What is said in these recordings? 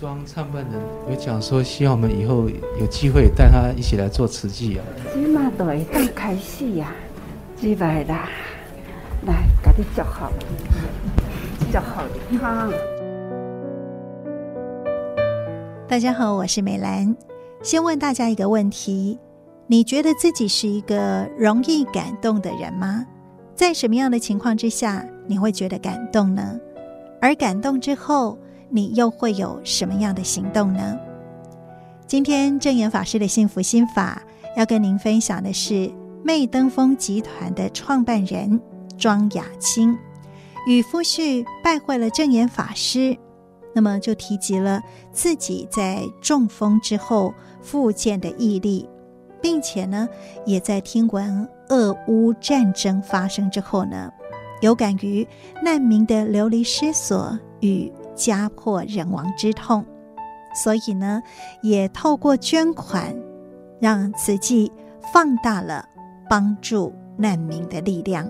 庄创办人有讲说，希望我们以后有机会带他一起来做慈济啊。起码都会刚开始呀，几百啦，来，给你祝福，祝福你哈。大家好，我是美兰。先问大家一个问题：你觉得自己是一个容易感动的人吗？在什么样的情况之下你会觉得感动呢？而感动之后，你又会有什么样的行动呢？今天证严法师的幸福心法要跟您分享的是媚登峰集团的创办人庄雅卿与夫婿拜会了证严法师，那么就提及了自己在中风之后复健的毅力，并且呢，也在听闻俄乌战争发生之后呢，有感于难民的流离失所与家破人亡之痛，所以呢，也透过捐款，让慈济放大了帮助难民的力量。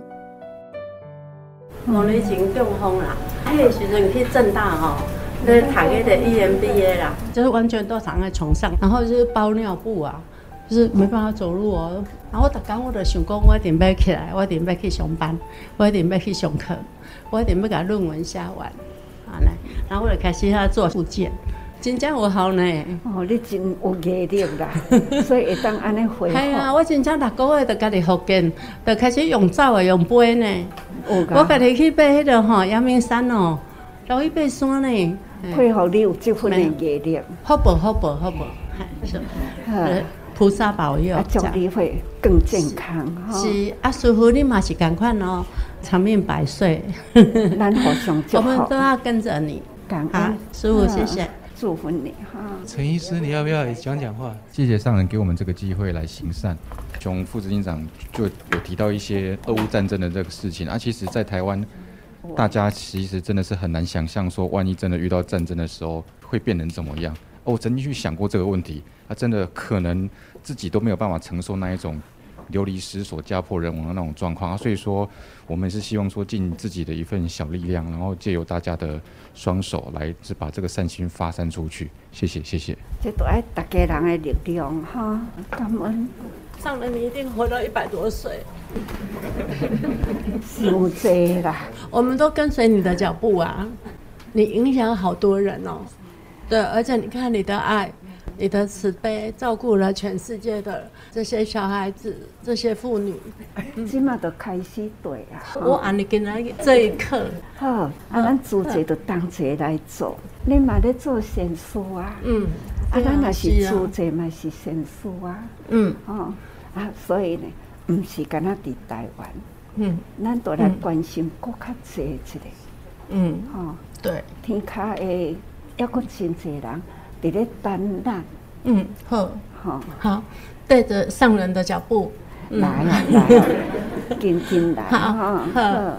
我以前中风啦，那个时阵去正大哦，那读个的 EMBA 啦，就是完全都躺在床上，然后就是包尿布啊，就是没办法走路哦。然后我刚我就想讲，我一定要起来，我一定要去上班，我一定要去上课，我一定要把论文写完。然后我就开始遐做复健，真正有效呢。哦，你真有毅力啦，所以会当安尼恢复。系啊，我真正六个月就家己复健，就开始用走的，用背呢。我家己去爬迄个吼阳明山哦，然后去爬山呢。配合你有这份的毅力。好不好不好不，是，菩萨保佑，祝你会更健康。是啊，师傅你嘛是赶快哦。长命百岁，咱互相祝福，我们都要跟着你。感恩师傅，谢谢，祝福你哈。陈医师，你要不要也讲讲话？谢谢上人给我们这个机会来行善。从副执行长就有提到一些俄乌战争的这个事情啊，其实，在台湾，大家其实真的是很难想象说，万一真的遇到战争的时候，会变成怎么样。哦，我曾经去想过这个问题，啊，真的可能自己都没有办法承受那一种。流离失所、家破人亡的那种状况啊，所以说我们是希望说尽自己的一份小力量，然后借由大家的双手来，是把这个善心发散出去。谢谢，谢谢。这都爱大家人的力量哈，感恩。上人，你一定活到一百多岁。受罪啦，我们都跟随你的脚步啊，你影响好多人哦。对，而且你看你的爱。你的慈悲照顾了全世界的这些小孩子、这些妇女，起码都开始对啊！我按你跟他这一刻，好，啊，咱自己就当这来做。你嘛在做善事啊？嗯，啊，咱也是做这嘛是善事啊？嗯，哦，啊，所以呢，不是干那伫台湾，嗯，咱都来关心国较济一个，嗯，哦，对，天下的要个真济人。在咧等待，嗯，好，好，好，带着上人的脚步，来啊，来啊，紧紧来，好，好好。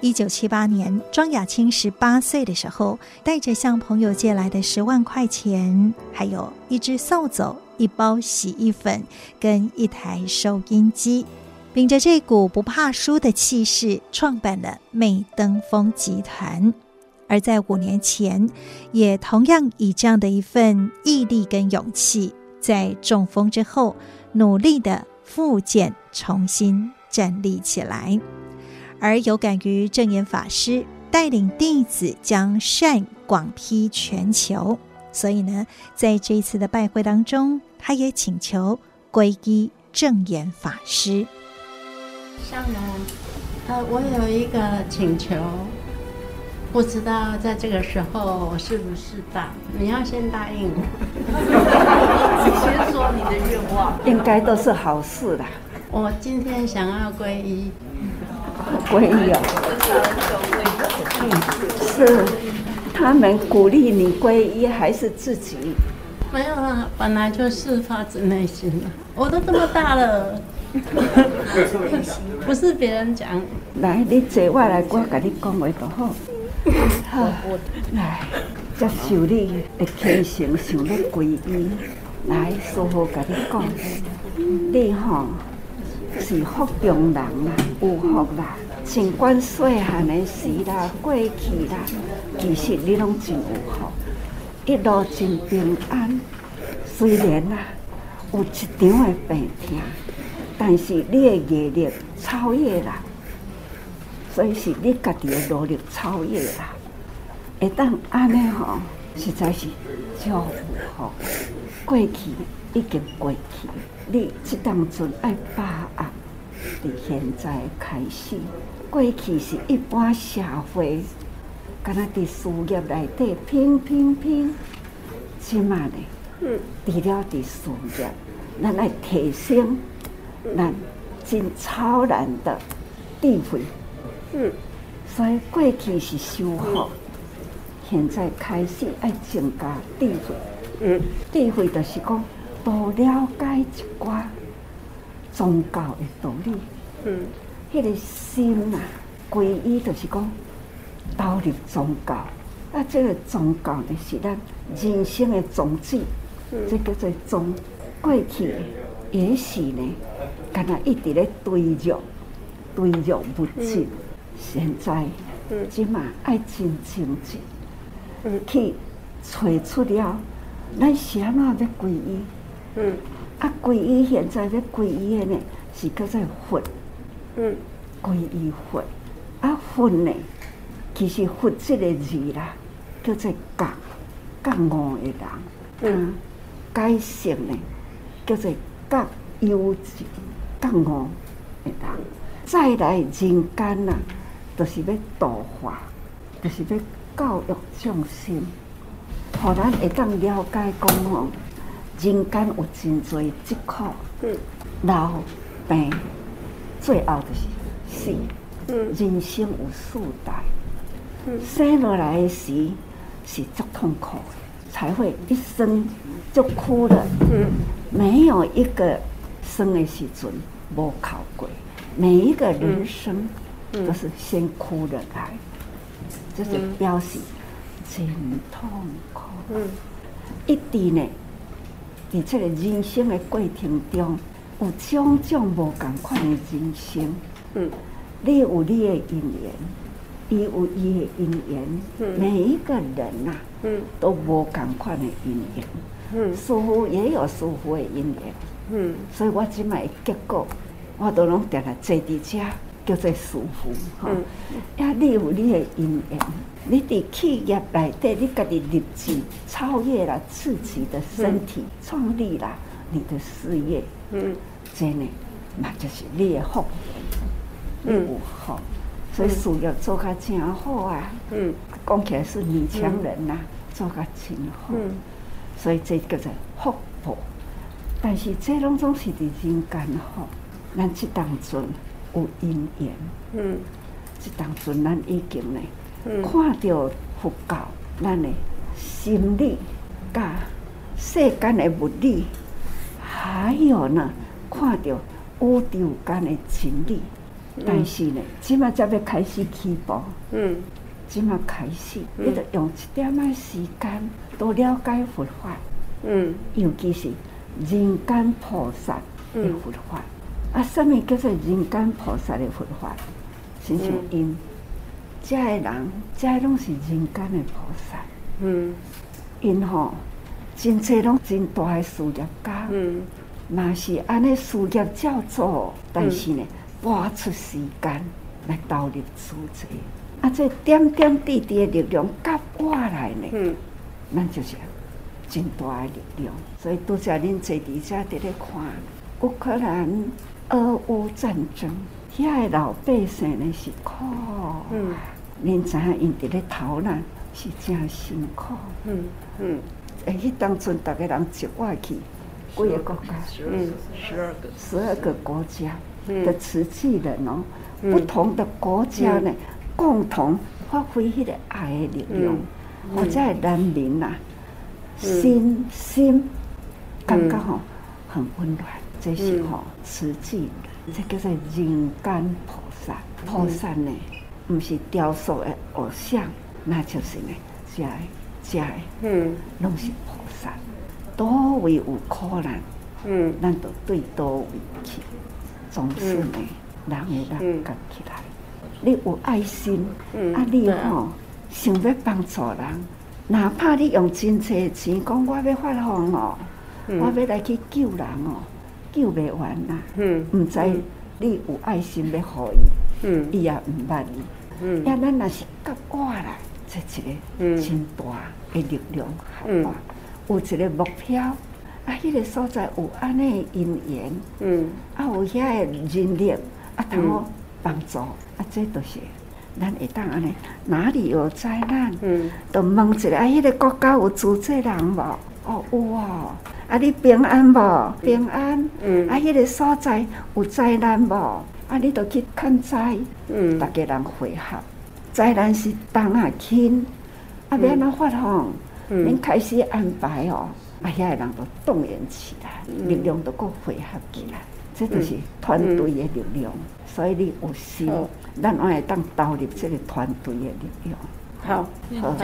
一九七八年，庄雅青十八岁的时候，带着向朋友借来的十万块钱，还有一只扫帚、一包洗衣粉跟一台收音机，秉着这股不怕输的气势，创办了媚登峰集团。而在五年前，也同样以这样的一份毅力跟勇气，在中风之后，努力的复健，重新站立起来。而有感于正言法师带领弟子将善广披全球，所以呢，在这一次的拜会当中，他也请求皈依正言法师。上人，呃，我有一个请求。不知道在这个时候是不适当？你要先答应我。你先说你的愿望。应该都是好事的。我今天想要皈依。皈依啊！是他们鼓励你皈依，还是自己？没有啊，本来就是发自内心的。我都这么大了，不是别人讲。来，你坐我来，我跟你讲话就好。好，来接受你的虔诚，想要皈依。来，师父跟你讲，你吼是福中人啦，有福啦。尽管细汉的时啦，过去啦，其实你拢真有福，一路真平安。虽然啊，有一场的病痛，但是你的毅力超越啦，所以是你家己的努力超越啦。会当安尼吼，实在是祝福吼。过去已经过去，你这当阵爱把握，伫现在开始。过去是一般社会，敢若伫事业内底拼拼拼，即嘛呢？嗯，除了伫事业，咱来提升咱真超然的智慧。嗯，所以过去是修好，现在开始爱增加智慧。嗯，智慧就是讲多了解一寡宗教的道理。嗯。迄个心啊，皈依就是讲投入宗教，啊，这个宗教呢是咱人生的宗旨，嗯、这叫做宗。过去也是呢，敢若一直咧堆肉堆肉不尽，嗯、现在即嘛爱真清净，嗯、去找出了咱啥物要皈依，嗯，啊，皈依现在要皈依的呢是叫做佛。嗯，皈依佛，啊佛呢？其实佛这个字啦，叫做觉觉悟的人。嗯，解释呢，叫做觉幽静觉悟的人。再来人间呐，就是要度化，就是要教育众生，互咱会当了解讲哦，人间有真济疾苦，嗯，老病。最后就是死，嗯人生有四代，生落来的时是足痛苦的，才会一生就哭了。没有一个生的时阵无哭过，每一个人生都是先哭了来，这是表示真痛苦。一定呢，在这个人生的过程中。有种种无共款的人生，嗯，你有你的因缘，伊有伊的因缘，嗯，每一个人呐，嗯，都无共款的因缘，嗯，师父也有师父的因缘，嗯，所以我即卖结果，我都拢定来坐伫遮，叫做师父，哈，呀，你有你的因缘，你伫企业内底，你家己立志，超越了自己的身体，创立了你的事业。嗯，真诶，那就是你的福，你有福，嗯、所以事业做甲真好啊。嗯，讲起来是女强人呐，嗯、做甲真好。嗯，所以这叫做福报。但是这拢总是伫人间好，咱这当中有因缘。嗯，这当中咱已经呢，嗯、看到佛教，咱的心理甲世间的物理。还有呢，看到宇宙间的真理，嗯、但是呢，即马才要开始起步。嗯，即马开始，你得用一点仔时间多了解佛法。嗯，尤其是人间菩萨的佛法。嗯、啊，什么叫做人间菩萨的佛法？亲像因，这个人，这拢是人间的菩萨。嗯，因吼。真济拢真大的事业家，嘛、嗯、是安尼事业照做，但是呢，花、嗯、出时间来投入组织，啊，这点点滴滴的力量夹过来呢，咱、嗯、就是真大的力量。所以拄则恁坐伫遮伫咧看乌克兰俄乌战争，遐个老百姓呢是苦，恁知影因伫咧逃难是真辛苦，嗯嗯。嗯哎，迄当阵，逐个人接我去，几个国家？嗯，十二个，十二个国家的瓷器人哦，不同的国家呢，共同发挥迄个爱的力量，或者人民呐，心心感觉吼很温暖，这是吼慈济人，这叫做人间菩萨。菩萨呢，不是雕塑的偶像，那就是呢，在。家的，嗯，拢是菩萨，多位有苦难，嗯，咱就对多位去，总是呢，人会人夹起来，你有爱心，嗯、啊，你吼想要帮助人，哪怕你用真济钱讲我要发放哦，嗯、我要来去救人哦，救袂完啦。嗯，毋知你有爱心要互伊，嗯，伊也毋捌你。嗯，呀，咱若是甲我来，这一个真大的力量，好吧？有一个目标，啊，迄个所在有安尼因缘，嗯，啊，有遐个人力，啊，通好帮助，啊，这都是咱会当安尼。哪里有灾难，嗯，就问一下，啊，迄个国家有组织人无？哦，有哦。啊，你平安无？平安。嗯。啊，迄个所在有灾难无？啊，你都去看灾，嗯，大家人会合。灾难是当啊轻，啊，要安怎发放？恁开始安排哦，啊，遐个人都动员起来，力量都够汇合起来，这就是团队的力量。所以你有心，咱爱当投入这个团队的力量。好，好，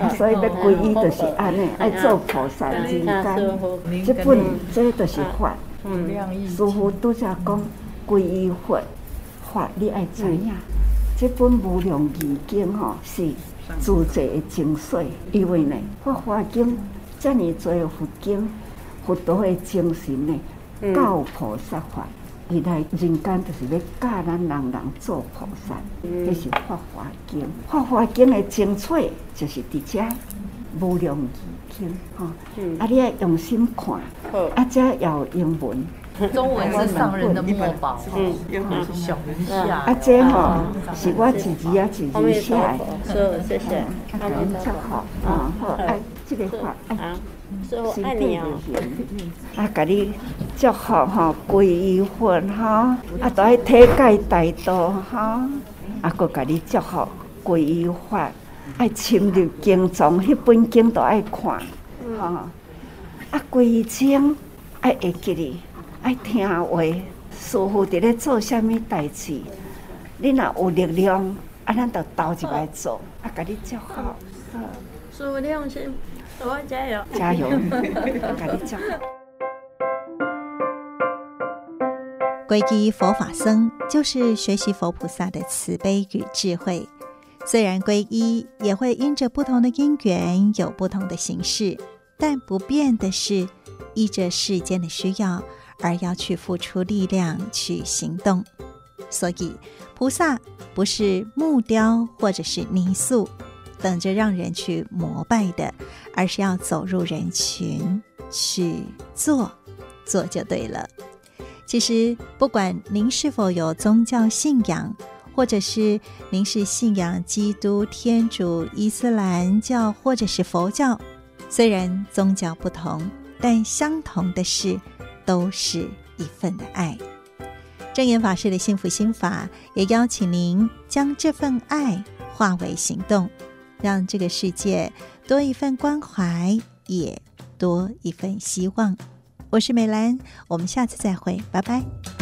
好。所以要皈依就是安尼，爱做菩萨人间。这本这就是法，嗯，师父拄则讲皈依法法，你爱知影。这本无量义经吼是。自在的精髓，因为呢，法华经这么多佛经，佛陀的精神呢，教菩萨法，伊来人间就是要教咱人人做菩萨，这是法华经。法华经的精髓就是伫遮无量义经，哈，啊，你要用心看，啊，这要有英文。中文是上人的墨宝，嗯，小人下。啊，这吼是我自己啊，自己写的。是，谢谢。阿明真好，啊好，哎，这个话，哎，师父爱你啊。啊，给你祝福哈，皈依佛哈，啊，都爱体解大道哈，啊，搁给你祝福皈依法，爱深入经藏，迄本经都爱看，哈，啊，皈依经爱会记哩。爱听话，师傅伫咧做啥物代志，你若有力量，啊，咱就斗一来做，啊，甲你祝福。师傅，你用心，我加油。加油，甲你祝福。皈依佛法僧，就是学习佛菩萨的慈悲与智慧。虽然皈依也会因着不同的因缘有不同的形式，但不变的是依着世间的需要。而要去付出力量去行动，所以菩萨不是木雕或者是泥塑，等着让人去膜拜的，而是要走入人群去做，做就对了。其实，不管您是否有宗教信仰，或者是您是信仰基督、天主、伊斯兰教或者是佛教，虽然宗教不同，但相同的是。都是一份的爱。正言法师的幸福心法也邀请您将这份爱化为行动，让这个世界多一份关怀，也多一份希望。我是美兰，我们下次再会，拜拜。